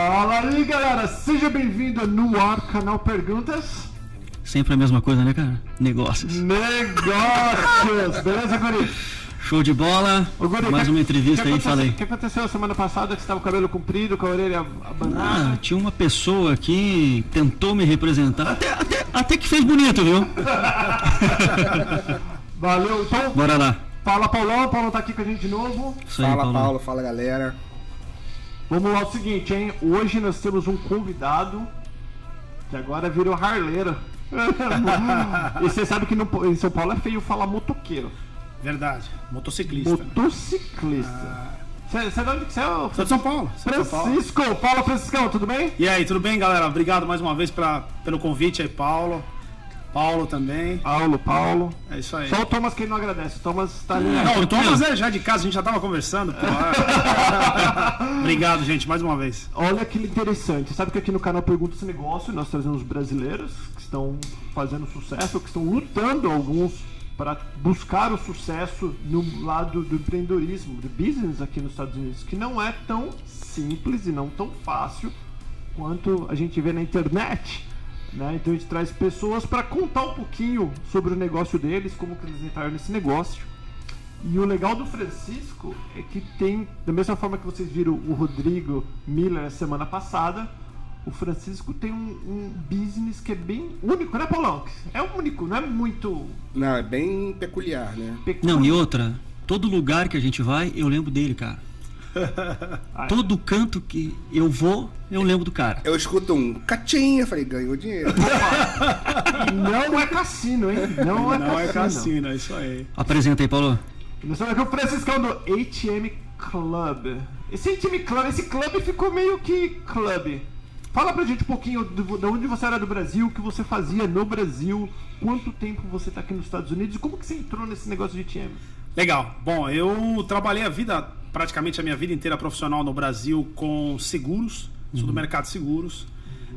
Fala aí, galera! Seja bem-vindo no ar, canal Perguntas. Sempre a mesma coisa, né, cara? Negócios. Negócios! Beleza, Guri? Show de bola. Ô, Guri, Mais que- uma entrevista que aí, aí. O que aconteceu semana passada que você tava com o cabelo comprido, com a orelha Ah, abanada? tinha uma pessoa aqui que tentou me representar, até, até, até que fez bonito, viu? Valeu, então. Bora lá. Fala, Paulão. Paulão tá aqui com a gente de novo. Aí, Fala Paulo. Paulo, fala galera. Vamos lá, é o seguinte, hein? Hoje nós temos um convidado que agora virou harleiro. e você sabe que no, em São Paulo é feio falar motoqueiro. Verdade, motociclista. né? Motociclista. Você você de onde que você é? ô Sou de São Paulo. sou de São Paulo. Francisco, Paulo Franciscão, tudo bem? E aí, tudo bem, galera? Obrigado mais uma vez pra, pelo convite aí, Paulo. Paulo também. Paulo, Paulo. É isso aí. Só o Thomas que ele não agradece. O Thomas tá ali. Não, o Thomas é já de casa, a gente já tava conversando. pô. Obrigado, gente, mais uma vez. Olha que interessante. Sabe que aqui no canal Pergunta esse Negócio nós trazemos brasileiros que estão fazendo sucesso, que estão lutando alguns para buscar o sucesso no lado do empreendedorismo, do business aqui nos Estados Unidos, que não é tão simples e não tão fácil quanto a gente vê na internet. Né? Então a gente traz pessoas para contar um pouquinho sobre o negócio deles, como que eles entraram nesse negócio. E o legal do Francisco é que tem, da mesma forma que vocês viram o Rodrigo Miller na semana passada, o Francisco tem um, um business que é bem único, né, Paulão? É único, não é muito Não, é bem peculiar, né? peculiar. Não, e outra, todo lugar que a gente vai, eu lembro dele, cara. Todo canto que eu vou, eu lembro do cara. Eu escuto um catinha, falei, ganhou dinheiro. Não é cassino, hein? Não é Não é cassino. cassino, é isso aí. Apresenta aí, Paulo. Nós estamos aqui o Franciscão do ATM Club. Esse ATM Club, esse clube ficou meio que clube. Fala pra gente um pouquinho de onde você era do Brasil, o que você fazia no Brasil, quanto tempo você tá aqui nos Estados Unidos e como que você entrou nesse negócio de ATM? Legal. Bom, eu trabalhei a vida, praticamente a minha vida inteira profissional no Brasil com seguros, sou do mercado de seguros.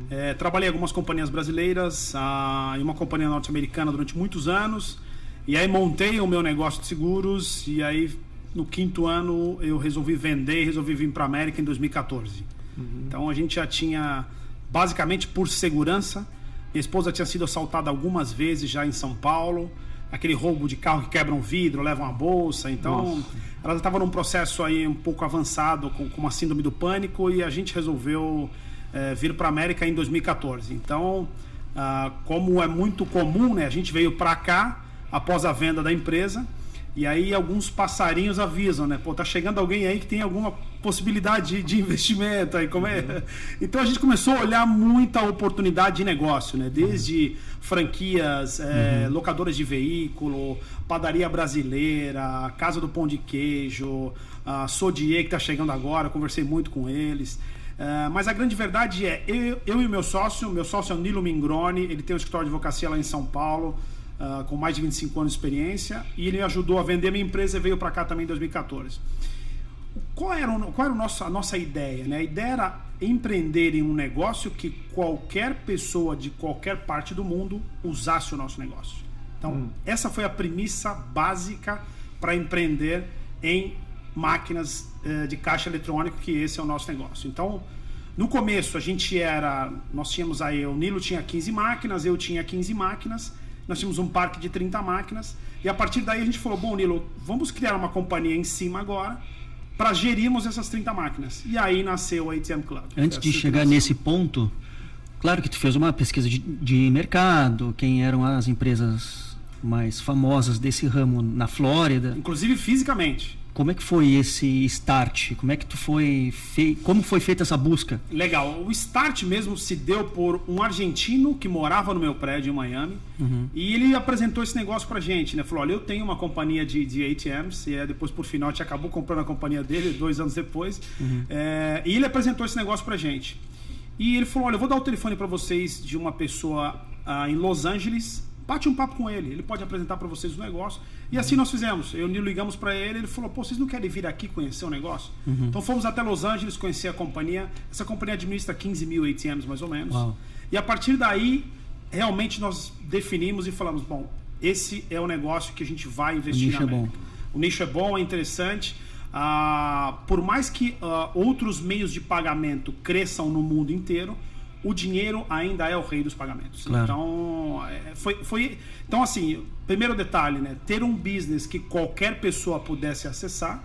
É, trabalhei em algumas companhias brasileiras ah, e uma companhia norte-americana durante muitos anos. E aí montei o meu negócio de seguros e aí no quinto ano eu resolvi vender e resolvi vir para a América em 2014. Então a gente já tinha, basicamente por segurança, minha esposa tinha sido assaltada algumas vezes já em São Paulo, aquele roubo de carro que quebra um vidro, leva uma bolsa. Então Nossa. ela estava num processo aí um pouco avançado com, com uma síndrome do pânico e a gente resolveu eh, vir para a América em 2014. Então, ah, como é muito comum, né, a gente veio para cá após a venda da empresa. E aí alguns passarinhos avisam, né? Pô, tá chegando alguém aí que tem alguma possibilidade de, investimento aí, como é? Então a gente começou a olhar muita oportunidade de negócio, né? Desde franquias, eh, locadoras de veículo, padaria brasileira, casa do pão de queijo, a Sodier que tá chegando agora, eu conversei muito com eles. Eh, mas a grande verdade é, eu, eu e o meu sócio, meu sócio é o Nilo Mingroni, ele tem um escritório de advocacia lá em São Paulo, ah, com mais de 25 anos de experiência, e ele me ajudou a vender minha empresa e veio para cá também em 2014. Qual era, o- qual era o nosso, a nossa ideia? Né? A ideia era empreender em um negócio que qualquer pessoa de qualquer parte do mundo usasse o nosso negócio. Então, essa foi a premissa básica para empreender em máquinas eh, de caixa eletrônico, que esse é o nosso negócio. Então, no começo a gente era, nós tínhamos aí, o Nilo tinha 15 máquinas, eu tinha 15 máquinas, nós tínhamos um parque de 30 máquinas, e a partir daí a gente falou, bom Nilo, vamos criar uma companhia em cima agora, para gerirmos essas 30 máquinas. E aí nasceu o ATM Club. Antes de que chegar nasceu. nesse ponto, claro que tu fez uma pesquisa de, de mercado, quem eram as empresas mais famosas desse ramo na Flórida. Inclusive fisicamente. Como é que foi esse start? Como é que tu foi fei... como foi feita essa busca? Legal. O start mesmo se deu por um argentino que morava no meu prédio em Miami. E ele apresentou esse negócio pra gente, né? Falou: olha, eu tenho uma companhia de, de ATMs. E aí, depois, por final, a gente acabou comprando a companhia dele, dois anos depois. É, e ele apresentou esse negócio pra gente. E ele falou: olha, eu vou dar o telefone pra vocês de uma pessoa ah, em Los Angeles. Bate um papo com ele, ele pode apresentar pra vocês o negócio. E assim nós fizemos. Eu o ligamos pra ele, ele falou: pô, vocês não querem vir aqui conhecer o negócio? Então fomos até Los Angeles conhecer a companhia. Essa companhia administra 15 mil ATMs mais ou menos. Uau. E a partir daí, realmente nós definimos e falamos: bom, esse é o negócio que a gente vai investir nicho na é bom. O nicho é bom, é interessante. ah, por mais que ah, outros meios de pagamento cresçam no mundo inteiro, o dinheiro ainda é o rei dos pagamentos. Claro. Então, é, foi, foi, então, assim, primeiro detalhe, né? Ter um business que qualquer pessoa pudesse acessar.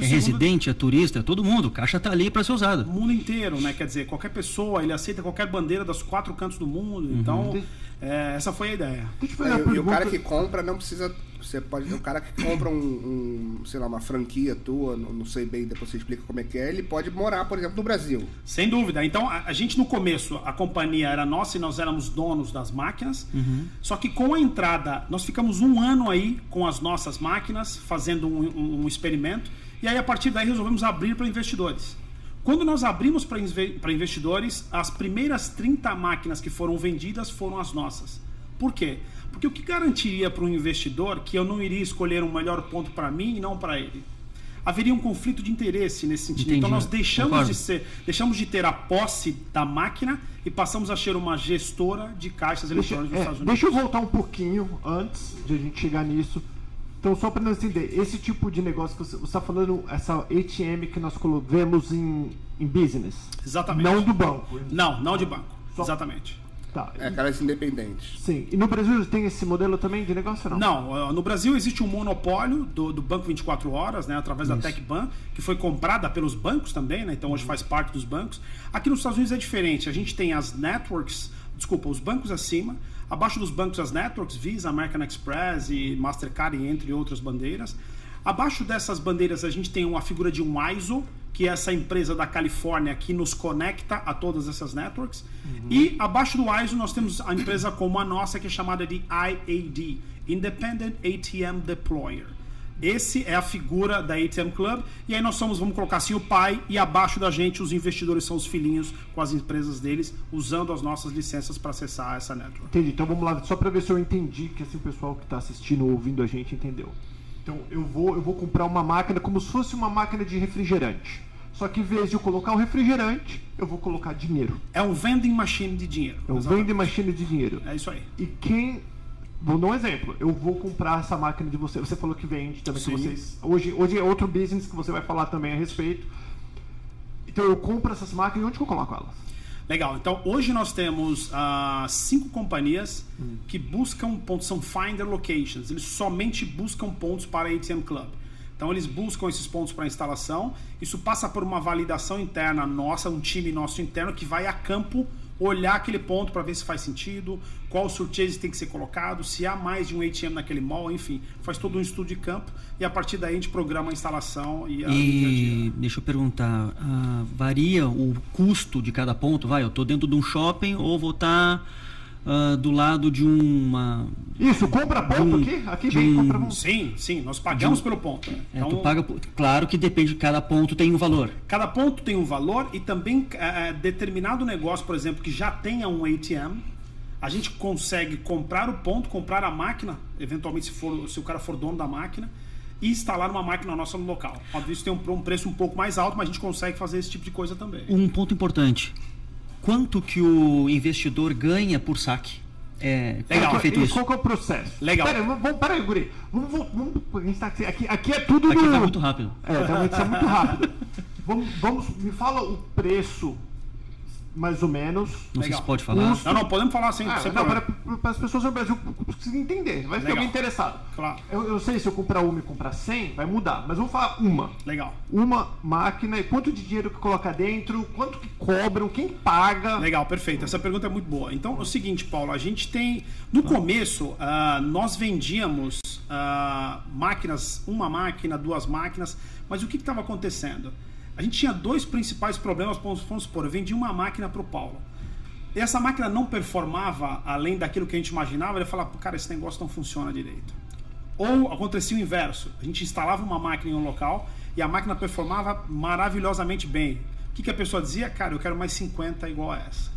É segundo residente, é turista, é todo mundo. O caixa tá ali para ser usado. o mundo inteiro, né? Quer dizer, qualquer pessoa, ele aceita qualquer bandeira dos quatro cantos do mundo. Então, é, essa foi a ideia. Deixa eu fazer É, uma e, e o cara que compra não precisa. Você pode. O cara que compra um, um, sei lá, uma franquia tua, não, não sei bem, depois você explica como é que é, ele pode morar, por exemplo, no Brasil. Sem dúvida. Então, a, a gente no começo, a companhia era nossa e nós éramos donos das máquinas. Só que com a entrada, nós ficamos um ano aí com as nossas máquinas, fazendo um, um- um experimento. E aí, a partir daí, resolvemos abrir para investidores. Quando nós abrimos para investidores, as primeiras 30 máquinas que foram vendidas foram as nossas. Por quê? Porque o que garantiria para um investidor que eu não iria escolher um melhor ponto para mim e não para ele? Haveria um conflito de interesse nesse sentido. Entendi. Então nós deixamos Concordo. de ser, deixamos de ter a posse da máquina e passamos a ser uma gestora de caixas Deixa, eletrônicos nos é, Estados Unidos. deixa eu voltar um pouquinho antes de a gente chegar nisso. Então, só para nós entender, esse tipo de negócio que você está falando, essa ATM que nós colo- vemos em, em business, Exatamente. não do banco. Não, não de banco. Só- Exatamente. Tá. É aquelas independentes. Sim. E no Brasil tem esse modelo também de negócio ou não? Não, eh, no Brasil existe um monopólio do, do Banco 24 Horas, né, através da TecBan, que foi comprada pelos bancos também, né, então hoje faz parte dos bancos. Aqui nos Estados Unidos é diferente, a gente tem as networks, desculpa, os bancos acima, abaixo dos bancos as networks, Visa, American Express e Mastercard, entre outras bandeiras. Abaixo dessas bandeiras a gente tem uma figura de um ISO, que é essa empresa da Califórnia que nos conecta a todas essas networks. E abaixo do ISO nós temos a empresa como a nossa, que é chamada de IAD, Independent ATM Deployer. Esse é a figura da ATM Club. E aí nós somos, vamos colocar assim, o pai, e abaixo da gente os investidores são os filhinhos com as empresas deles, usando as nossas licenças para acessar essa network. Entendi. Então vamos lá, só para ver se eu entendi que assim, o pessoal que está assistindo ou ouvindo a gente entendeu. Então eu vou, eu vou comprar uma máquina como se fosse uma máquina de refrigerante. Só que em vez de eu colocar o refrigerante, eu vou colocar dinheiro. É um vending machine de dinheiro. É um vending machine de dinheiro. É isso aí. E quem. Vou dar um exemplo. Eu vou comprar essa máquina de você. Você falou que vende também que vocês. Hoje, hoje é outro business que você vai falar também a respeito. Então eu compro essas máquinas e onde que eu coloco elas? Legal, então hoje nós temos ah, cinco companhias que buscam pontos, são finder locations, eles somente buscam pontos para a ATM Club. Então eles buscam esses pontos para instalação, isso passa por uma validação interna nossa, um time nosso interno que vai a campo olhar aquele ponto para ver se faz sentido, qual surcharge tem que ser colocado, se há mais de um ATM naquele mall, enfim, faz todo um estudo de campo e a partir daí a gente programa a instalação e a dia E dia. deixa eu perguntar, ah, varia o custo de cada ponto? Vai, eu estou dentro de um shopping ou vou estar do lado de uma. Isso, compra ponto um- aqui? Aqui vem, um- compra ponto. Sim, sim, nós pagamos pelo ponto. né? É, tu paga, claro que depende, cada ponto tem um valor. Cada ponto tem um valor e também é, determinado negócio, por exemplo, que já tenha um ATM, a gente consegue comprar o ponto, comprar a máquina, eventualmente se, for, se o cara for dono da máquina, e instalar uma máquina nossa no local. Óbvio, isso tem um, um preço um pouco mais alto, mas a gente consegue fazer esse tipo de coisa também. Um ponto importante: quanto que o investidor ganha por saque? É, Legal. que é feito E isso? qual que é o processo? Legal. Pera, aí, vamos, pera aí, Guri. Vamos, vamos, tá aqui, aqui, é tudo Aqui no... vai muito rápido. É, realmente isso é muito rápido. Vamos, vamos, me fala o preço, mais ou menos. Não sei se pode falar. Custo. Não, não, podemos falar sem, Ah, sem não, para, para as pessoas no Brasil conseguirem entender. Vai ficar bem interessado. Claro. Eu, eu sei se eu comprar uma e comprar 100, vai mudar. Mas vamos falar uma. Legal. Uma máquina e quanto de dinheiro que coloca dentro, quanto que cobram, quem paga. Legal, perfeito. Essa pergunta é muito boa. Então, é o seguinte, Paulo, a gente tem. No começo, ah, nós vendíamos ah, máquinas, uma máquina, duas máquinas, mas o que estava acontecendo? A gente tinha dois principais problemas. Vamos, supor, eu vendi uma máquina para o Paulo. E essa máquina não performava além daquilo que a gente imaginava, ele falava, cara, esse negócio não funciona direito. Ou acontecia o inverso. A gente instalava uma máquina em um local e a máquina performava maravilhosamente bem. O que, que a pessoa dizia? Cara, eu quero mais 50 igual a essa.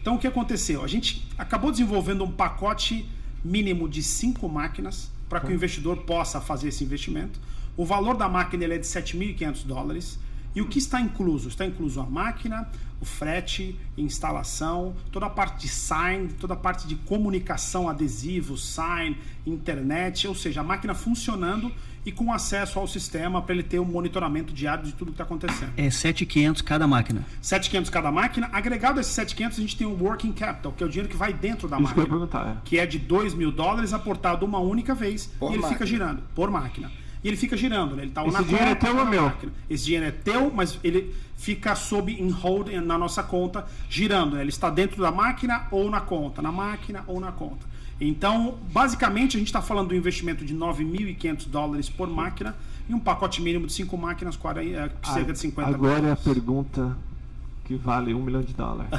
Então o que aconteceu? A gente acabou desenvolvendo um pacote mínimo de cinco máquinas para que o investidor possa fazer esse investimento. O valor da máquina ele é de 7.500 dólares. E o que está incluso? Está incluso a máquina, o frete, instalação, toda a parte de sign, toda a parte de comunicação, adesivo, sign, internet, ou seja, a máquina funcionando e com acesso ao sistema para ele ter um monitoramento diário de tudo que está acontecendo. É 7,500 cada máquina. 7,500 cada máquina. Agregado a esses 7,500, a gente tem o working capital, que é o dinheiro que vai dentro da Isso que eu máquina. ia perguntar. é. Que é de 2 mil dólares aportado uma única vez Por e ele máquina. fica girando por máquina. E ele fica girando, né? Ele tá Esse na dinheiro é conta teu ou meu? máquina. Esse dinheiro é teu, mas ele fica sob em hold na nossa conta, girando. né? Ele está dentro da máquina ou na conta, na máquina ou na conta. Então, basicamente, a gente está falando do investimento de 9.500 dólares por máquina e um pacote mínimo de 5 máquinas, 40, eh, cerca de 50 Agora é a pergunta que vale um milhão de dólares.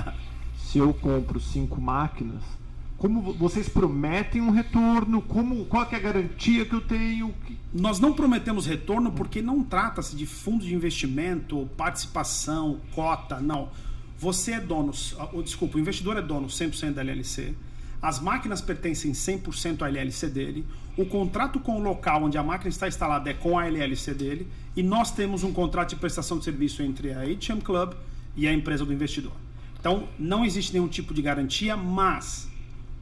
Se eu compro cinco máquinas, como vo- vocês prometem um retorno? Como, qual é a garantia que eu tenho? Nós não prometemos retorno porque não trata-se de fundo de investimento, participação, cota, não. Você é dono, ah, oh, desculpa, o investidor é dono 100% da LLC. As máquinas pertencem 100% à LLC dele. O contrato com o local onde a máquina está instalada é com a LLC dele. E nós temos um contrato de prestação de serviço entre a HM Club e a empresa do investidor. Então, não existe nenhum tipo de garantia, mas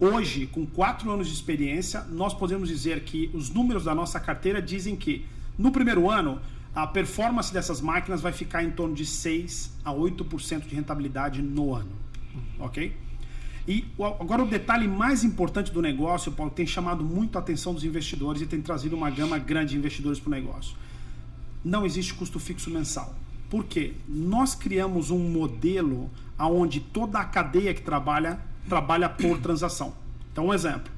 Hoje, com quatro anos de experiência, nós podemos dizer que os números da nossa carteira dizem que, no primeiro ano, a performance dessas máquinas vai ficar em torno de 6 a 8% de rentabilidade no ano. Ok? E agora o detalhe mais importante do negócio, Paulo, tem chamado muito a atenção dos investidores e tem trazido uma gama grande de investidores para o negócio não existe custo fixo mensal. Por quê? Nós criamos um modelo onde toda a cadeia que trabalha, trabalha por transação. Então, um exemplo.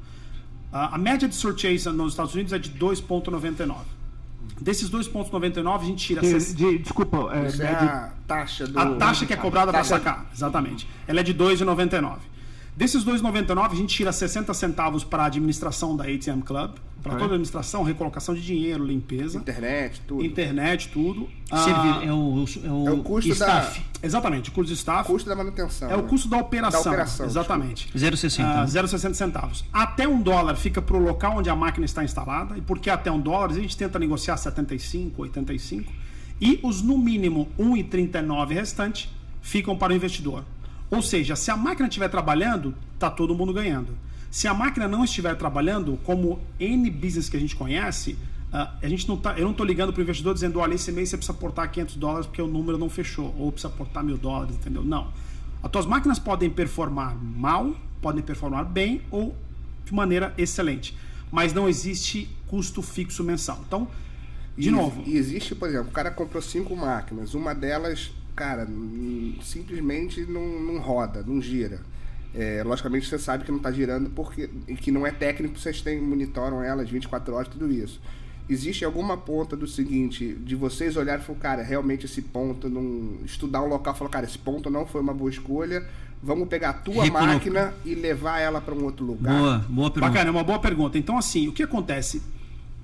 A média de surchase nos Estados Unidos é de 2,99. Desses 2,99, a gente tira... de- 60 de- desculpa, é, é a taxa do. a taxa que é cobrada para sacar, exatamente. Ela é de 2,99. Desses 2,99, a gente tira 60 centavos para a administração da ATM Club, para Ok. toda a administração, recolocação de dinheiro, limpeza, Internet, tudo. internet, tudo. Ah, é, o, é o, É o custo staff. Exatamente, o custo de staff Custo da manutenção. é o né? custo da operação. Da operação, exatamente. 0,60. Ah, né? 0,60 centavos. Até um dólar fica para o local onde a máquina está instalada. E porque até um dólar, a gente tenta negociar 75, 85. E os no mínimo 1,39 restante ficam para o investidor. Ou seja, se a máquina estiver trabalhando, tá todo mundo ganhando. Se a máquina não estiver trabalhando, como N business que a gente conhece, ah, a gente não tá, eu não estou ligando para o investidor dizendo, olha, esse mês você precisa aportar 500 dólares porque o número não fechou, ou precisa aportar mil dólares, entendeu? Não. As tuas máquinas podem performar mal, podem performar bem ou de maneira excelente, mas não existe custo fixo mensal. Então, de E- novo, E existe, por exemplo, o cara comprou cinco máquinas, uma delas, cara, simplesmente não, não roda, não gira. É, logicamente você sabe que não está girando porque e que não é técnico, vocês têm, monitoram elas 24 horas, tudo isso. Existe alguma ponta do seguinte, de vocês olharem e falar, cara, realmente esse ponto, não, estudar um local e falar, cara, esse ponto não foi uma boa escolha, vamos pegar a tua máquina e levar ela para um outro lugar. Boa, boa pergunta. Bacana, é uma boa pergunta. Então, assim, o que acontece?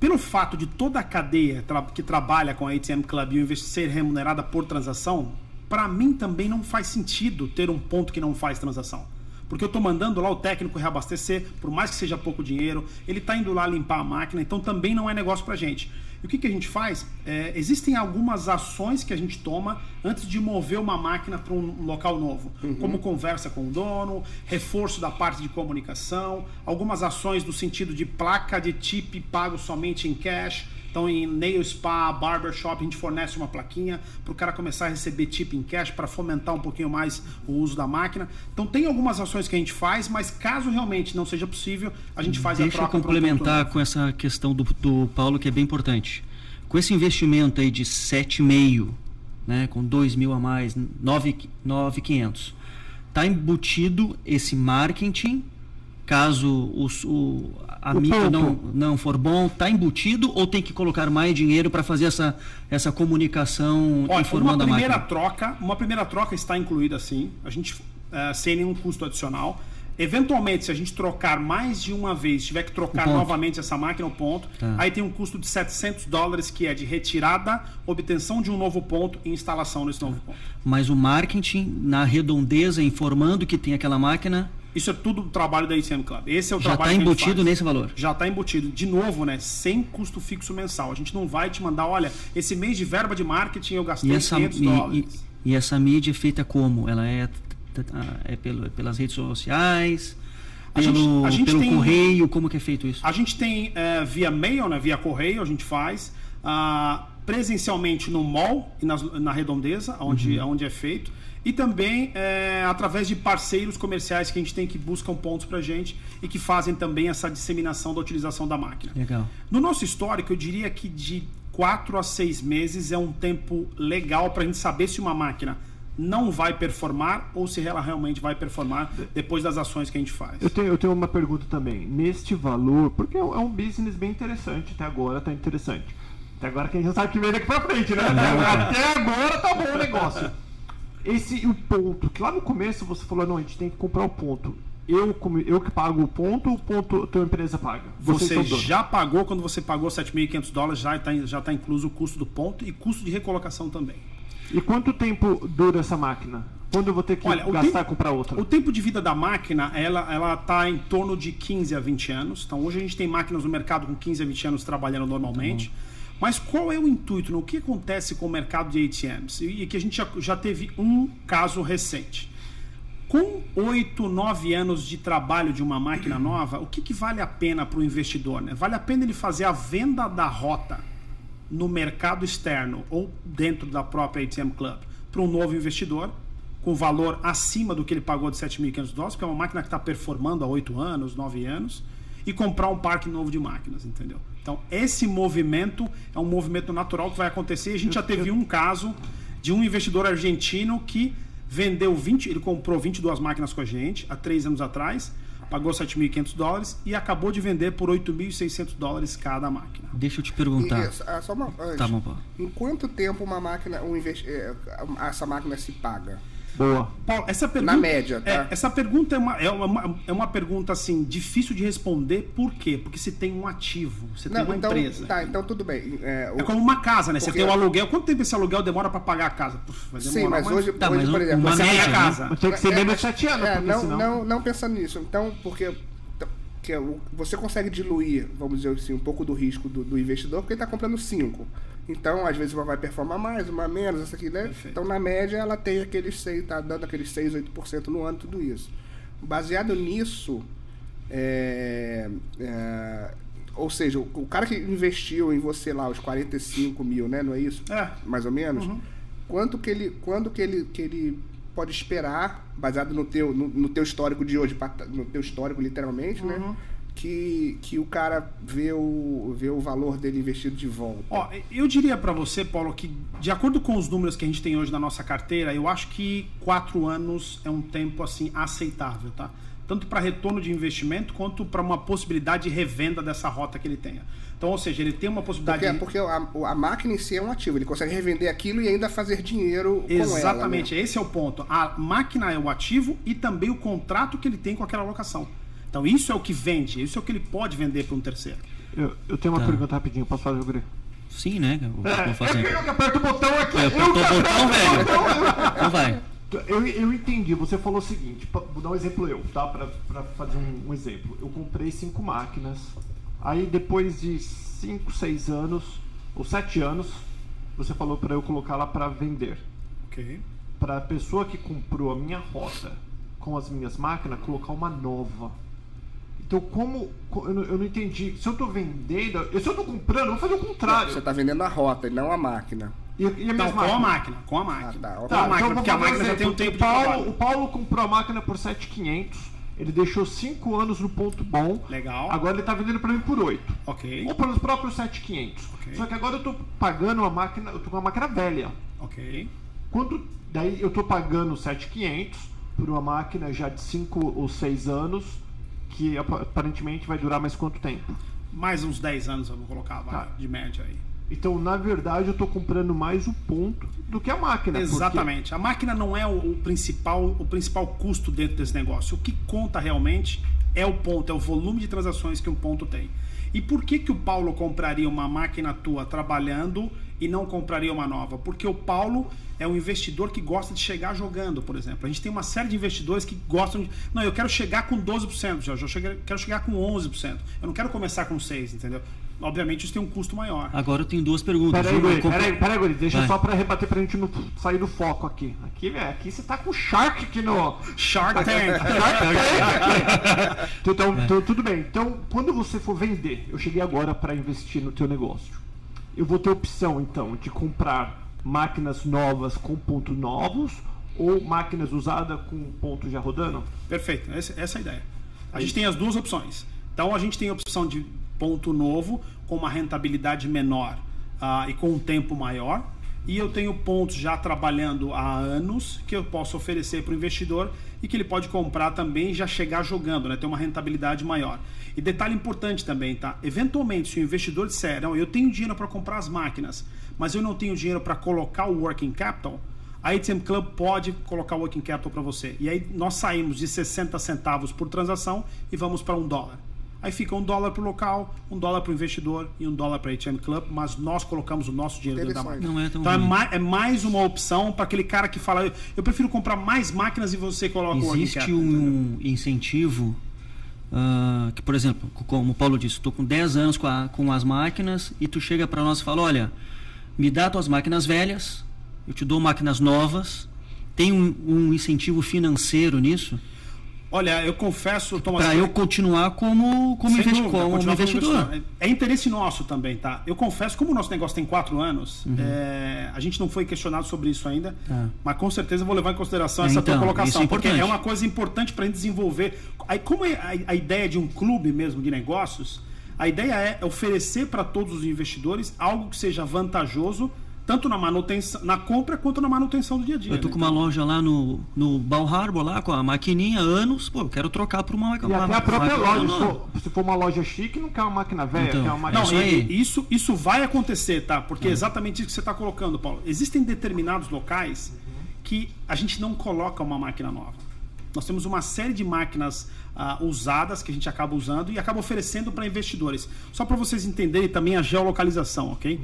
Pelo fato de toda a cadeia que trabalha com a ATM Club ser remunerada por transação, para mim também não faz sentido ter um ponto que não faz transação. Porque eu estou mandando lá o técnico reabastecer, por mais que seja pouco dinheiro, ele está indo lá limpar a máquina, então também não é negócio para gente. E o que, que a gente faz? É, existem algumas ações que a gente toma antes de mover uma máquina para um local novo, como conversa com o dono, reforço da parte de comunicação, algumas ações no sentido de placa de tip pago somente em cash. Então, em nail spa, barbershop, a gente fornece uma plaquinha para o cara começar a receber tip em cash para fomentar um pouquinho mais o uso da máquina. Então, tem algumas ações que a gente faz, mas caso realmente não seja possível, a gente faz a Deixa eu troca. um ponto complementar com essa questão do, do Paulo, que é bem importante. Com esse investimento aí de 7,5, né, com 2 mil a mais, 9,500, está embutido esse marketing, caso os- o, a O não, não for bom, está embutido ou tem que colocar mais dinheiro para fazer essa, essa comunicação Olha, uma informando a primeira máquina? troca, uma primeira troca está incluída sim, a gente eh, sem nenhum custo adicional. Eventualmente, se a gente trocar mais de uma vez, tiver que trocar O novamente essa máquina, o ponto, Tá. aí tem um custo de 700 dólares que é de retirada, obtenção de um novo ponto e instalação nesse novo ponto. Mas o marketing, na redondeza, informando que tem aquela máquina, Isso é tudo o trabalho da ATM Club. Esse é o já trabalho está que a gente embutido nesse valor. Já está embutido. De novo, né? Sem custo fixo mensal. A gente não vai te mandar, olha, esse mês de verba de marketing eu gastei E essa, 500 e, dólares. e- e essa mídia é feita como? Ela é, é pelo- pelas redes sociais? Pelo, gente- a gente pelo tem- correio, como que é feito isso? A gente tem é, via mail, né, via correio, a gente faz. ah, presencialmente no mall e nas- na redondeza, onde, onde é feito. E também é, através de parceiros comerciais que a gente tem que buscam pontos pra gente e que fazem também essa disseminação da utilização da máquina. Legal. No nosso histórico, eu diria que de 4 a 6 meses é um tempo legal para a gente saber se uma máquina não vai performar ou se ela realmente vai performar depois das ações que a gente faz. Eu tenho, eu tenho uma pergunta também. Neste valor, porque é um é business bem interessante, até agora tá interessante. Até agora que a gente não sabe que vem daqui pra frente, né? Até agora tá bom o negócio. Esse o ponto, que lá no começo você falou, não, a gente tem que comprar o ponto. Eu, como- eu que pago o ponto, o ponto a tua empresa paga. Você donos. já pagou, quando você pagou 7.500 dólares, já está já tá incluso o custo do ponto e custo de recolocação também. E quanto tempo dura essa máquina? Quando eu vou ter que Olha, gastar tempo- e comprar outra? O tempo de vida da máquina, ela ela está em torno de 15 a 20 anos. Então hoje a gente tem máquinas no mercado com 15 a 20 anos trabalhando normalmente. Mas qual é o intuito? né? O que acontece com o mercado de ATMs? E, que a gente já, já teve um caso recente. Com 8, 9 anos de trabalho de uma máquina nova, o que, que vale a pena para o investidor? Né? Vale a pena ele fazer a venda da rota no mercado externo ou dentro da própria ATM Club para um novo investidor com valor acima do que ele pagou de 7.500 dólares, porque é uma máquina que está performando há 8 anos, 9 anos, e comprar um parque novo de máquinas, entendeu? Então, esse movimento é um movimento natural que vai acontecer. A gente já teve um caso de um investidor argentino que vendeu 20, ele comprou 22 máquinas com a gente há 3 anos atrás, pagou 7.500 dólares e acabou de vender por 8.600 dólares cada máquina. Deixa eu te perguntar. e, ah, só uma, antes, Tá bom, Paulo. Em quanto tempo uma máquina, um investi- eh, essa máquina se paga? Boa. Paulo, essa pergunta, Na média, tá? é, essa pergunta é uma, é, uma, é uma pergunta assim difícil de responder. Por quê? Porque você tem um ativo, você tem uma então, empresa. tá, então tudo bem. É, o- É como uma casa, né? Você Porque- tem o aluguel. Quanto tempo esse aluguel demora para pagar a casa? Puf, vai demorar, Sim, mas hoje, Tá, hoje mas por um- exemplo, uma você você- tem a média, casa. Mas tem que ser É, sete anos, é, porque não, senão... não, não pensando nisso. Então, porque que é você consegue diluir, vamos dizer assim, um pouco do risco do, do investidor, porque ele está comprando cinco. Então, às vezes, uma vai performar mais, uma menos, essa aqui, né? Perfeito. Então, na média, ela tem aqueles 6, tá dando aqueles 6, 8% no ano, tudo isso. Baseado nisso, é, é, ou seja, o, o cara que investiu em você lá os 45 mil, né? Não é isso? É. mais ou menos, Uhum. quanto que ele, quando que ele, que ele pode esperar, baseado no teu, no, no teu histórico de hoje, no teu histórico literalmente, Uhum. né? Que, que o cara vê o, vê o valor dele investido de volta. Ó, eu diria para você, Paulo, que de acordo com os números que a gente tem hoje na nossa carteira, eu acho que quatro anos é um tempo assim aceitável, tá? Tanto para retorno de investimento quanto para uma possibilidade de revenda dessa rota que ele tenha. Então, ou seja, ele tem uma possibilidade. porque porque a, a máquina em si é um ativo, ele consegue revender aquilo e ainda fazer dinheiro com ela. Exatamente, né? esse é o ponto. A máquina é o ativo e também o contrato que ele tem com aquela locação. Então, isso é o que vende, isso é o que ele pode vender para um terceiro. Eu, eu tenho uma Tá. pergunta rapidinho, posso fazer, Guri? Sim, né? Eu vou É, fazer. eu que aperto o botão aqui. Eu que o botão, aperto velho. botão. Então vai. Eu, eu entendi, você falou o seguinte, pa- vou dar um exemplo eu, tá? Pra, pra fazer um, um exemplo. Eu comprei cinco máquinas, aí depois de cinco, seis anos, ou sete anos, você falou pra eu colocar lá pra vender. Ok. Pra pessoa que comprou a minha rota com as minhas máquinas, colocar uma nova. Então como. co- Eu não, eu não entendi. Se eu tô vendendo. Se eu tô comprando, eu vou fazer o contrário. Você está vendendo a rota e não a máquina. E, e a Não, com a máquina, com a máquina. Ah, tá, Com ok. a Tá, máquina, então porque a máquina já tem um exemplo. tempo o de Paulo, trabalho. O Paulo comprou a máquina por 7,500. Ele deixou 5 anos no ponto bom. Legal. Agora ele tá vendendo pra mim por 8. Ok, Ou pelos próprios 7,500. Ok. Só que agora eu tô pagando uma máquina. Eu tô com uma máquina velha. ok. Quando daí eu tô pagando 7,500 por uma máquina já de 5 ou 6 anos. Que apa- aparentemente vai durar mais quanto tempo? Mais uns 10 anos eu vou colocar, vai, Tá. de média aí. Então, na verdade, eu tô comprando mais o ponto do que a máquina. porque- Exatamente. A máquina não é o, o principal, o principal custo dentro desse negócio. O que conta realmente é o ponto, é o volume de transações que um ponto tem. E por que, que o Paulo compraria uma máquina tua trabalhando e não compraria uma nova? Porque o Paulo é um investidor que gosta de chegar jogando, por exemplo. A gente tem uma série de investidores que gostam de. Não, eu quero chegar com 12%, já, já cheguei- quero chegar com 11%. Eu não quero começar com 6%, entendeu? obviamente isso tem um custo maior. Agora eu tenho duas perguntas. Peraí, Guri, compra- peraí, peraí, Guri, deixa Vai. só pra rebater pra gente não sair do foco aqui. Aqui, velho, aqui você tá com Shark aqui no. Shark Tank. Então, então, tudo bem. Então, quando você for vender, eu cheguei agora para investir no teu negócio. Eu vou ter opção, então, de comprar máquinas novas com pontos novos ou máquinas usadas com pontos já rodando? Perfeito, essa, essa é a ideia. A gente tem as duas opções. Então a gente tem a opção de ponto novo com uma rentabilidade menor ah, e com um tempo maior. E eu tenho pontos já trabalhando há anos que eu posso oferecer para o investidor e que ele pode comprar também e já chegar jogando, né? ter uma rentabilidade maior. E detalhe importante também, tá? Eventualmente, se o investidor disser, não, eu tenho dinheiro para comprar as máquinas, mas eu não tenho dinheiro para colocar o working capital, a ATM Club pode colocar o working capital para você. E aí nós saímos de 60 centavos por transação e vamos para um dólar. Aí fica um dólar para o local, um dólar para o investidor e um dólar para a ATM Club, mas nós colocamos o nosso dinheiro dentro da máquina. Não é tão então é, ruim. ma- é mais uma opção para aquele cara que fala, eu prefiro comprar mais máquinas e você coloca o working Existe capital. entendeu? um incentivo ah, que, por exemplo, co- como o Paulo disse, estou com 10 anos com, a- com as máquinas e tu chega para nós e fala, olha, me dá tuas máquinas velhas, eu te dou máquinas novas. Tem um, um incentivo financeiro nisso Olha, eu confesso, Thomas, para eu continuar como, como, investi- dúvida, como investidor. É interesse nosso também, tá? Eu confesso, como o nosso negócio tem quatro anos, Uhum. é, a gente não foi questionado sobre isso ainda, Ah. mas com certeza eu vou levar em consideração É, essa tua então, colocação, isso é porque é uma coisa importante para a gente desenvolver. Aí, como é a, a ideia de um clube mesmo de negócios, a ideia é oferecer para todos os investidores algo que seja vantajoso, tanto na manutenção, na compra quanto na manutenção do dia a dia. Eu tô né? com uma loja lá no, no Bal Harbor, lá com a maquininha há anos, pô, eu quero trocar por uma E até a própria loja, se for, se for uma loja chique, não quer uma máquina velha, Então, quer uma máquina Não, Isso aí. isso, isso vai acontecer, tá? Porque é exatamente isso que você está colocando, Paulo. Existem determinados locais que a gente não coloca uma máquina nova. Nós temos uma série de máquinas ah, usadas que a gente acaba usando e acaba oferecendo para investidores. Só para vocês entenderem também a geolocalização, ok?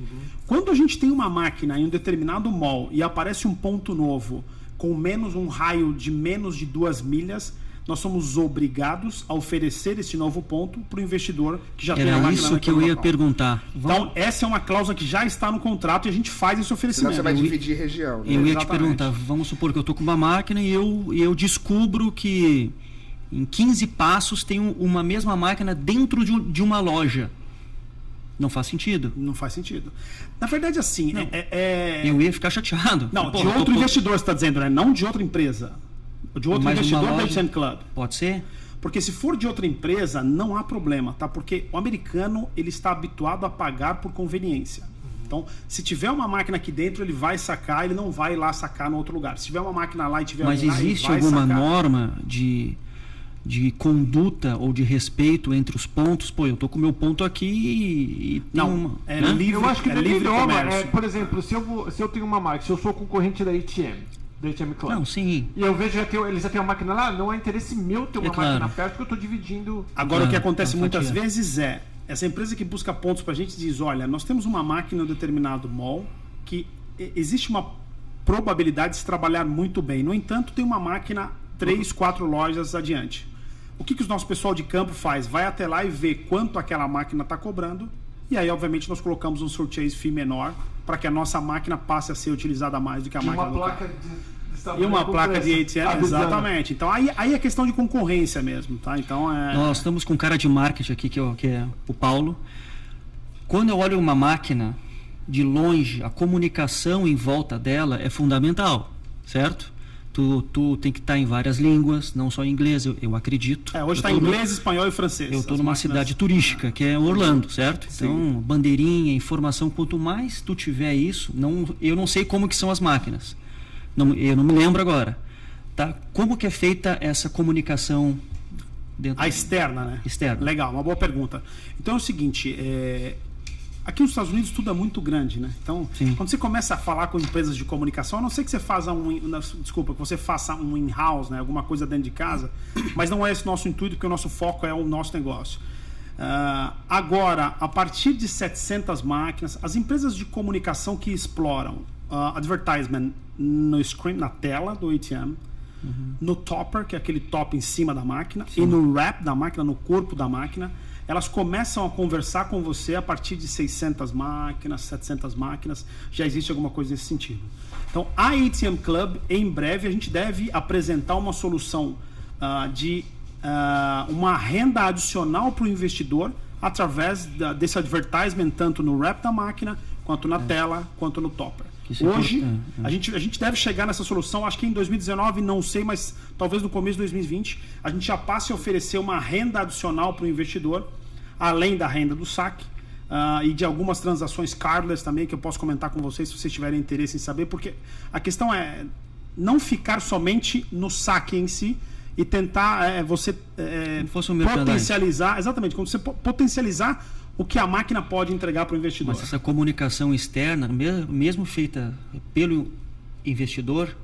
Quando a gente tem uma máquina em um determinado mall e aparece um ponto novo com menos um raio de menos de duas milhas, nós somos obrigados a oferecer esse novo ponto para o investidor que já tem a Era máquina isso que eu ia local. perguntar. Então, essa é uma cláusula que já está no contrato e a gente faz esse Senão oferecimento. você vai Eu- dividir região. né? Eu ia te Exatamente. perguntar, vamos supor que eu tô com uma máquina e eu, e eu descubro que em 15 passos tem um- uma mesma máquina dentro de, um- uma loja. Não faz sentido. Não faz sentido. Na verdade, assim, é- é- é- Eu ia ficar chateado. Não, Pô, de tô- outro tô- investidor, você está dizendo, né? Não de outra empresa. De outro Mais investidor da loja? ATM Club. Pode ser? Porque se for de outra empresa, não há problema, tá? Porque o americano, ele está habituado a pagar por conveniência. Então, se tiver uma máquina aqui dentro, ele vai sacar, ele não vai lá sacar no outro lugar. Se tiver uma máquina lá e tiver Mas lá, ele existe alguma sacar. norma de, de conduta ou de respeito entre os pontos? Pô, eu tô com o meu ponto aqui e, e tem Não, uma. é né? livre, Eu acho que é livre comércio. É, por exemplo, se eu, vou, se eu tenho uma máquina, se eu sou concorrente da ATM, da ATM Club, Não, sim. e eu vejo já tem, eles já têm uma máquina lá, não é interesse meu ter uma É claro. máquina perto, porque eu estou dividindo. Agora, o que Ah, acontece a muitas fatia. vezes é, essa empresa que busca pontos para a gente diz, olha, nós temos uma máquina em um determinado mall que existe uma probabilidade de se trabalhar muito bem. No entanto, tem uma máquina três, quatro lojas adiante. O que, que o nosso pessoal de campo faz? Vai até lá e vê quanto aquela máquina está cobrando. E aí, obviamente, nós colocamos um surchase fee menor para que a nossa máquina passe a ser utilizada mais do que a E máquina uma do placa de. E uma placa de ATM, exatamente. Então aí, aí é questão de concorrência mesmo, tá? Então é. Nós estamos com um cara de marketing aqui, que, é- que é o Paulo. Quando eu olho uma máquina de longe, a comunicação em volta dela é fundamental, certo? Tu, tu tem que estar em várias línguas, não só em inglês, eu, eu acredito. É, hoje está em no- inglês, espanhol e francês. Eu estou numa máquinas- cidade turística, que é Orlando, certo? Então, bandeirinha, informação, quanto mais tu tiver isso, não, eu não sei como que são as máquinas. Não, eu não me lembro agora. Tá? Como que é feita essa comunicação dentro A externa, né? Externa. Legal, uma boa pergunta. Então é o seguinte, é, aqui nos Estados Unidos tudo é muito grande, né? Então, Sim. quando você começa a falar com empresas de comunicação, a não sei que você faça um, desculpa, que você faça um in-house, né? Alguma coisa dentro de casa, mas não é esse nosso intuito, porque o nosso foco é o nosso negócio. Ah, agora, a partir de 700 máquinas, as empresas de comunicação que exploram ah, advertisement no screen, na tela do ATM, no topper, que é aquele top em cima da máquina, e no wrap da máquina, no corpo da máquina, elas começam a conversar com você a partir de 600 máquinas, 700 máquinas, já existe alguma coisa nesse sentido. Então, a ATM Club, em breve, a gente deve apresentar uma solução uh, de uh, uma renda adicional para o investidor através da, desse advertisement, tanto no wrap da máquina, quanto na é. tela, quanto no topper. Hoje, é, é. A, gente, a gente deve chegar nessa solução, acho que em 2019, não sei, mas talvez no começo de 2020, a gente já passe a oferecer uma renda adicional para o investidor, além da renda do saque. Uh, e de algumas transações cardless também, que eu posso comentar com vocês se vocês tiverem interesse em saber, porque a questão é não ficar somente no saque em si e tentar é, você é, potencializar, exatamente, quando você potencializar o que a máquina pode entregar para o investidor. Mas essa comunicação externa, mesmo feita pelo investidor,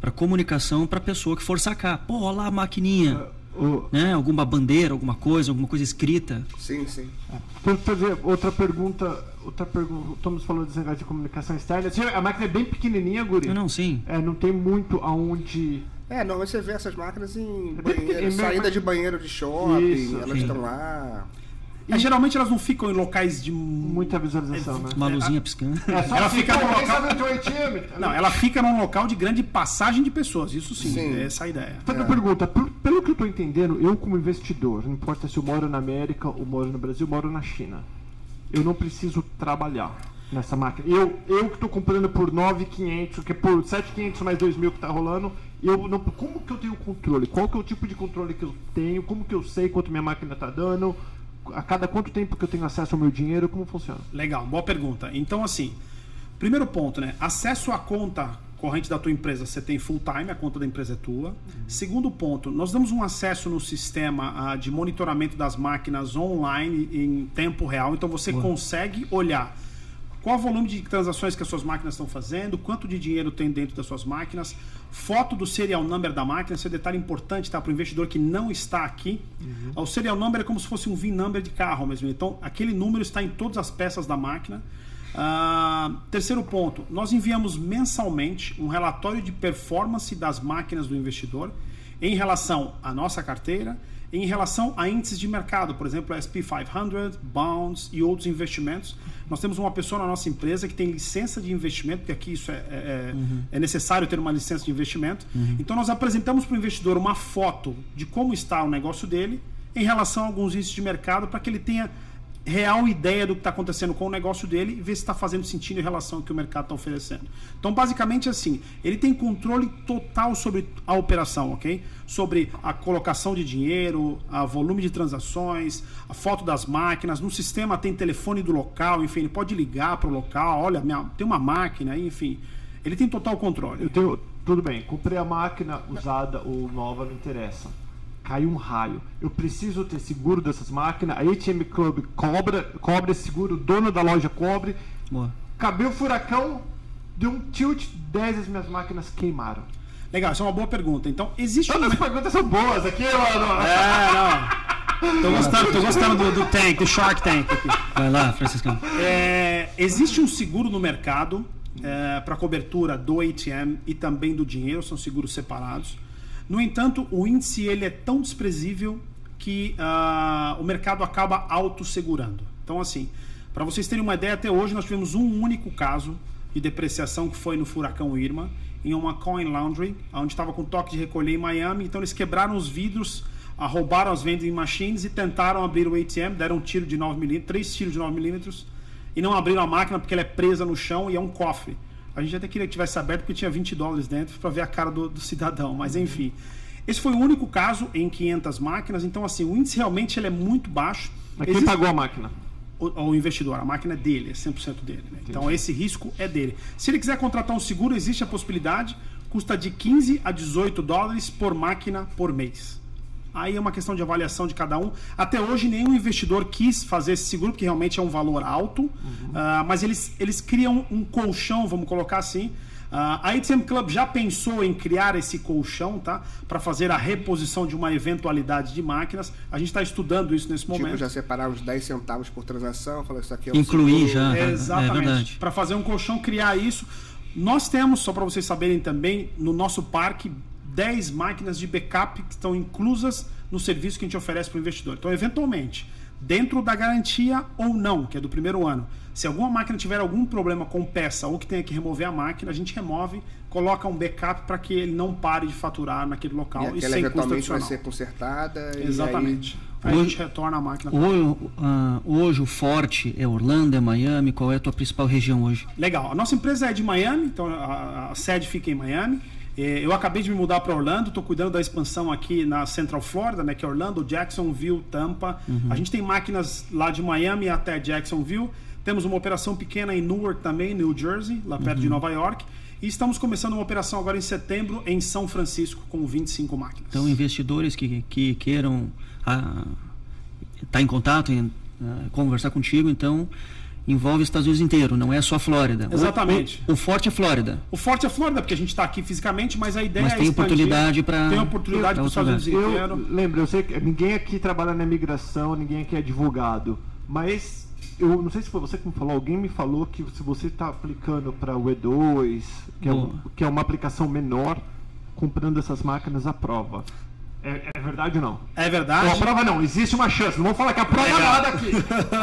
para comunicação para a pessoa que for sacar. Pô, olha lá a maquininha. Uh, né? Alguma bandeira, alguma coisa, alguma coisa escrita. Sim, sim. É. fazer outra pergunta. Outra pergunta. Estamos falando desse negócio de comunicação externa. A máquina é bem pequenininha, Guri. Não, não sim. É, não tem muito aonde. É, não, você vê essas máquinas em é banheiro, saída de banheiro de shopping, Isso, elas estão lá. É, geralmente elas não ficam em locais de muita visualização, né? Uma luzinha piscando. É, ela assim, fica num local. Não, ela fica num local de grande passagem de pessoas. Isso sim, sim. é essa a ideia. Outra é. pergunta, pelo que eu estou entendendo, eu como investidor, não importa se eu moro na América ou moro no Brasil, moro na China. Eu não preciso trabalhar nessa máquina. Eu, eu que estou comprando por 9.500, que é por 7.500 mais 2.000 que está rolando, eu não, como que eu tenho controle? Qual que é o tipo de controle que eu tenho? Como que eu sei quanto minha máquina está dando? A cada quanto tempo que eu tenho acesso ao meu dinheiro? Como funciona? Legal, boa pergunta. Então, assim, primeiro ponto, né? Acesso à conta corrente da tua empresa, você tem full time, a conta da empresa é tua. Uhum. Segundo ponto, nós damos um acesso no sistema uh, de monitoramento das máquinas online em tempo real, então você Boa. consegue olhar qual o volume de transações que as suas máquinas estão fazendo, quanto de dinheiro tem dentro das suas máquinas, foto do serial number da máquina, esse é um detalhe importante tá, para o investidor que não está aqui. Uhum. O serial number é como se fosse um VIN number de carro mesmo. Então, aquele número está em todas as peças da máquina. Uh, terceiro ponto, nós enviamos mensalmente um relatório de performance das máquinas do investidor em relação à nossa carteira em relação a índices de mercado, por exemplo, SP500, bonds e outros investimentos. Nós temos uma pessoa na nossa empresa que tem licença de investimento, porque aqui isso é, é, é uhum. é necessário ter uma licença de investimento. Uhum. Então, nós apresentamos para o investidor uma foto de como está o negócio dele em relação a alguns índices de mercado para que ele tenha real ideia do que está acontecendo com o negócio dele e ver se está fazendo sentido em relação ao que o mercado está oferecendo. Então, basicamente assim, ele tem controle total sobre a operação, ok? Sobre a colocação de dinheiro, a volume de transações, a foto das máquinas. No sistema tem telefone do local, enfim, ele pode ligar para o local, olha, minha, tem uma máquina enfim. Ele tem total controle. Eu tenho, tudo bem, comprei a máquina usada ou nova, não interessa cai um raio. Eu preciso ter seguro dessas máquinas. A ATM Club cobra, cobra esse seguro, o dono da loja cobre. Boa. Cabeu o furacão, deu um tilt, 10 das minhas máquinas queimaram. Legal, essa é uma boa pergunta. Então, existe Todas uma... as perguntas são boas aqui, mano. É, não. Tô gostando, tô gostando do, do tank, do Shark Tank aqui. Vai lá, Franciscão. É, existe um seguro no mercado é, para cobertura do ATM e também do dinheiro, são seguros separados. No entanto, o índice ele é tão desprezível que uh, o mercado acaba autossegurando. Então, assim, para vocês terem uma ideia, até hoje nós tivemos um único caso de depreciação que foi no furacão Irma, em uma coin laundry, onde estava com toque de recolher em Miami. Então, eles quebraram os vidros, uh, roubaram as vending machines e tentaram abrir o ATM, deram um tiro de 9 milímetros, três tiros de 9 milímetros, e não abriram a máquina porque ela é presa no chão e é um cofre. A gente até queria que tivesse aberto porque tinha 20 dólares dentro para ver a cara do, do, cidadão, mas enfim. Esse foi o único caso em 500 máquinas, então assim, o índice realmente ele é muito baixo. Mas quem Existe... pagou a máquina? O, o, investidor, a máquina é dele, é 100% dele. Né? Então esse risco é dele. Se ele quiser contratar um seguro, existe a possibilidade, custa de 15 a 18 dólares por máquina por mês. Aí é uma questão de avaliação de cada um. Até hoje, nenhum investidor quis fazer esse seguro, porque realmente é um valor alto. Uhum. Uh, mas eles, eles criam um colchão, vamos colocar assim. Uh, a ATM Club já pensou em criar esse colchão, tá? Para fazer a reposição de uma eventualidade de máquinas. A gente está estudando isso nesse tipo, momento. Tipo, já separar os 10 centavos por transação, falar isso aqui é um Incluir já. É, exatamente. É para fazer um colchão, criar isso. Nós temos, só para vocês saberem também, no nosso parque 10 máquinas de backup que estão inclusas no serviço que a gente oferece para o investidor. Então, eventualmente, dentro da garantia ou não, que é do primeiro ano. Se alguma máquina tiver algum problema com peça ou que tenha que remover a máquina, a gente remove, coloca um backup para que ele não pare de faturar naquele local E e, aquela sem custo eventualmente vai adicional. ser consertada. e Exatamente. Aí, Hoje- a gente retorna a máquina. Hoje, ah, hoje o forte é Orlando, é Miami? Qual é a tua principal região hoje? Legal. A nossa empresa é de Miami, então a, a sede fica em Miami. Eu acabei de me mudar para Orlando, estou cuidando da expansão aqui na Central Florida, né, que é Orlando, Jacksonville, Tampa. A gente tem máquinas lá de Miami até Jacksonville. Temos uma operação pequena em Newark também, New Jersey, lá perto de Nova York. E estamos começando uma operação agora em setembro em São Francisco com 25 máquinas. Então, investidores que, que queiram estar em contato, em, ah, conversar contigo, então envolve os Estados Unidos inteiro, não é só a Flórida. O- Exatamente. O, o forte é Flórida. O forte é Flórida, porque a gente está aqui fisicamente, mas a ideia Mas é tem expandir. oportunidade pra- Tem oportunidade para os Estados Unidos Eu inteiro. lembro, eu sei que ninguém aqui trabalha na imigração, ninguém aqui é advogado, mas eu não sei se foi você que me falou, alguém me falou que se você está aplicando para o E2, que é, um- que é uma aplicação menor, comprando essas máquinas à prova. É, é verdade ou não? É Não, verdade. a prova não, existe uma chance. Não vamos falar que a prova Legal. nada aqui.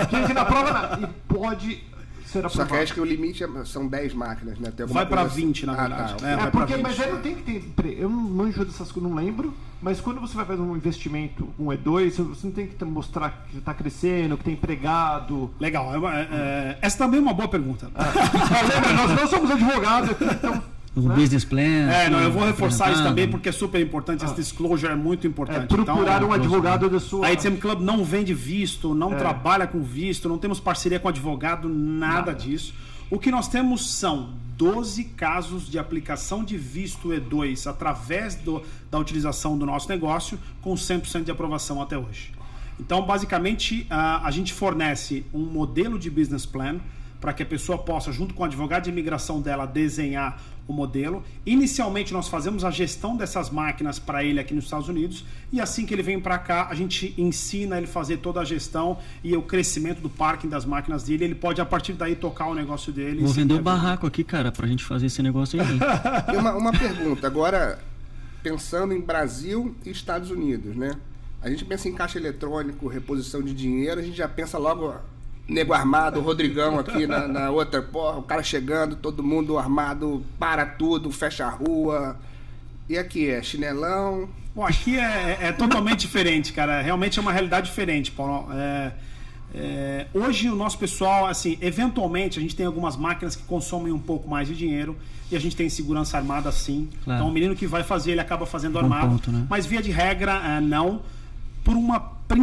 Aqui a gente não aprova nada. E pode ser Só que aprovado. acho que o limite é- são 10 máquinas, né? Vai pra coisa assim? 20, na Ah, verdade. tá, É, É, porque, 20. mas aí não tem que ter. Eu não manjo dessas coisas, não lembro. Mas quando você vai fazer um investimento, um E2, você não tem que mostrar que está crescendo, que tem empregado. Legal. é é- é- essa também é uma boa pergunta. Ah, lembra, nós não somos advogados aqui, então. O business plan. É, não, eu vou reforçar isso também porque é super importante. Esse disclosure é muito É, importante. procurar então, um advogado da sua. A ATM Club não vende visto, não É. trabalha com visto, não temos parceria com advogado, nada, disso. O que nós temos são 12 casos de aplicação de visto E2 através do- da utilização do nosso negócio, com 100% de aprovação até hoje. Então, basicamente, a, a gente fornece um modelo de business plan para que a pessoa possa, junto com o advogado de imigração dela, desenhar o modelo. Inicialmente, nós fazemos a gestão dessas máquinas para ele aqui nos Estados Unidos e assim que ele vem para cá, a gente ensina ele a fazer toda a gestão e o crescimento do parking das máquinas dele. Ele pode, a partir daí, tocar o negócio dele. Vou vender ter- o barraco aqui, cara, pra gente fazer esse negócio aí. E uma, uma pergunta, agora, pensando em Brasil e Estados Unidos, né? A gente pensa em caixa eletrônico, reposição de dinheiro, a gente já pensa logo, nego armado, o Rodrigão aqui na, na outra, porra, o cara chegando, todo mundo armado, para tudo, fecha a rua. E aqui é chinelão. Bom, aqui é, é totalmente diferente, cara. Realmente é uma realidade diferente, Paulo. É, é, hoje o nosso pessoal, assim, eventualmente a gente tem algumas máquinas que consomem um pouco mais de dinheiro e a gente tem segurança armada sim. Claro. Então o menino que vai fazer, ele acaba fazendo Bom armado. ponto, né? Mas via de regra, é, não. Por, uma por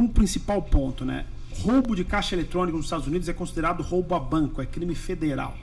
um principal ponto, né? Roubo de caixa eletrônico nos Estados Unidos é considerado roubo a banco, é crime federal.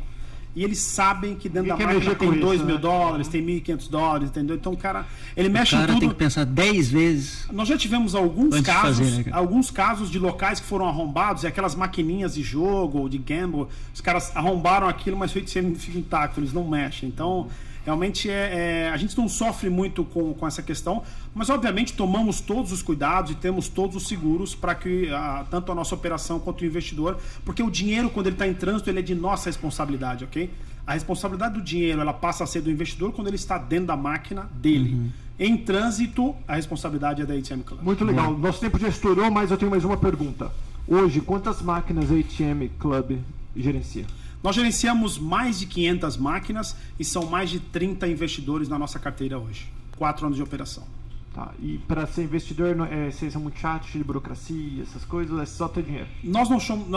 E eles sabem que dentro Ninguém da máquina tem isso, 2 mil né? dólares, tem 1.500 dólares, entendeu? Então, cara, ele O mexe em cara tudo. tem que pensar 10 vezes. Nós já tivemos alguns de casos, fazer, né, alguns casos de locais que foram arrombados, e aquelas maquininhas de jogo ou de gamble, os caras arrombaram aquilo, mas feito sempre fica intacto, eles não mexem. Então, realmente é, é- a gente não sofre muito com, com essa questão, mas obviamente tomamos todos os cuidados e temos todos os seguros para que ah, tanto a nossa operação quanto o investidor, porque o dinheiro quando ele está em trânsito ele é de nossa responsabilidade, ok? A responsabilidade do dinheiro ela passa a ser do investidor quando ele está dentro da máquina dele. Uhum. Em trânsito, a responsabilidade é da ATM Club. Muito legal. Nosso tempo já estourou, mas eu tenho mais uma pergunta. Hoje, quantas máquinas a ATM Club gerencia? Nós gerenciamos mais de 500 máquinas e são mais de 30 investidores na nossa carteira hoje. Quatro anos de operação. Tá. E para ser investidor, é, vocês são muito chatos de burocracia, essas coisas, é só ter dinheiro. Nós não somos.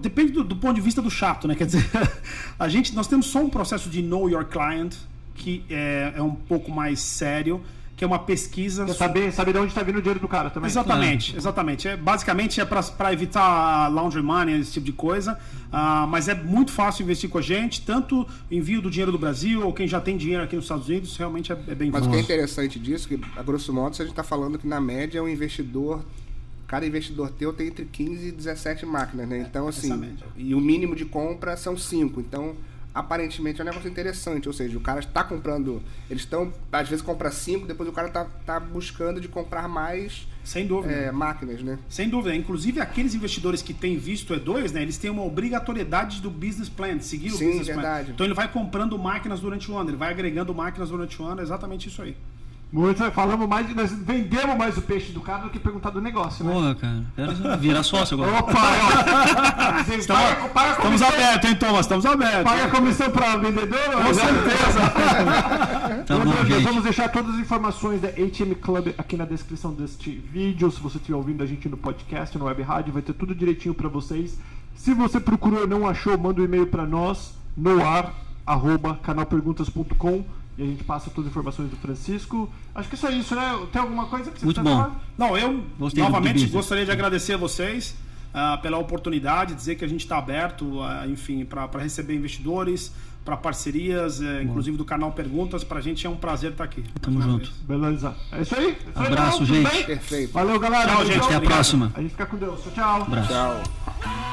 depende do, do ponto de vista do chato, né? Quer dizer, a gente, nós temos só um processo de Know Your Client, que é, é um pouco mais sério, que é uma pesquisa. Quer saber, saber de onde está vindo o dinheiro do cara também. Exatamente, exatamente. É, basicamente é para evitar laundry money, esse tipo de coisa. Ah, mas é muito fácil investir com a gente, tanto envio do dinheiro do Brasil ou quem já tem dinheiro aqui nos Estados Unidos, realmente é, é bem Mas o que é interessante disso, que a grosso modo, a gente está falando que na média um investidor, cada investidor teu tem entre 15 e 17 máquinas, né? Então, assim, e o mínimo de compra são 5. Então, aparentemente é um negócio interessante. Ou seja, o cara está comprando, eles estão, às vezes compra 5, depois o cara está tá buscando de comprar mais Sem dúvida. é, máquinas, né? Sem dúvida. Inclusive, aqueles investidores que têm visto E2, né, eles têm uma obrigatoriedade do business plan, de seguir o Sim, business plan. verdade. Então, ele vai comprando máquinas durante o ano, ele vai agregando máquinas durante o ano, é exatamente isso aí. Muito, falamos mais, nós vendemos mais o peixe do cara do que perguntar do negócio, né? Porra, cara. Quero virar sócio agora. Opa, ó. Estamos, paga, paga estamos abertos, hein, Thomas? Estamos abertos. Paga a comissão para vendedor? Com certeza. Tá Nós- bom, nós gente. vamos deixar todas as informações da ATM Club aqui na descrição deste vídeo. Se você estiver ouvindo a gente no podcast, no web rádio, vai ter tudo direitinho para vocês. Se você procurou e não achou, manda um e-mail para nós no ar arroba e a gente passa todas as informações do Francisco. Acho que é só isso, né? Tem alguma coisa que você Muito bom. falar? Não, eu Gostei novamente gostaria de agradecer a vocês ah, pela oportunidade, dizer que a gente está aberto, ah, enfim, para receber investidores, para parcerias, eh, inclusive do canal Perguntas. Para a gente é um prazer estar aqui. Tamo junto. vez. Beleza. É isso aí. É isso aí, Abraço, não? Tudo gente. Perfeito. Valeu, galera. Tchau, gente. Até a próxima. A gente fica com Deus. Tchau, tchau. Abraço. Tchau.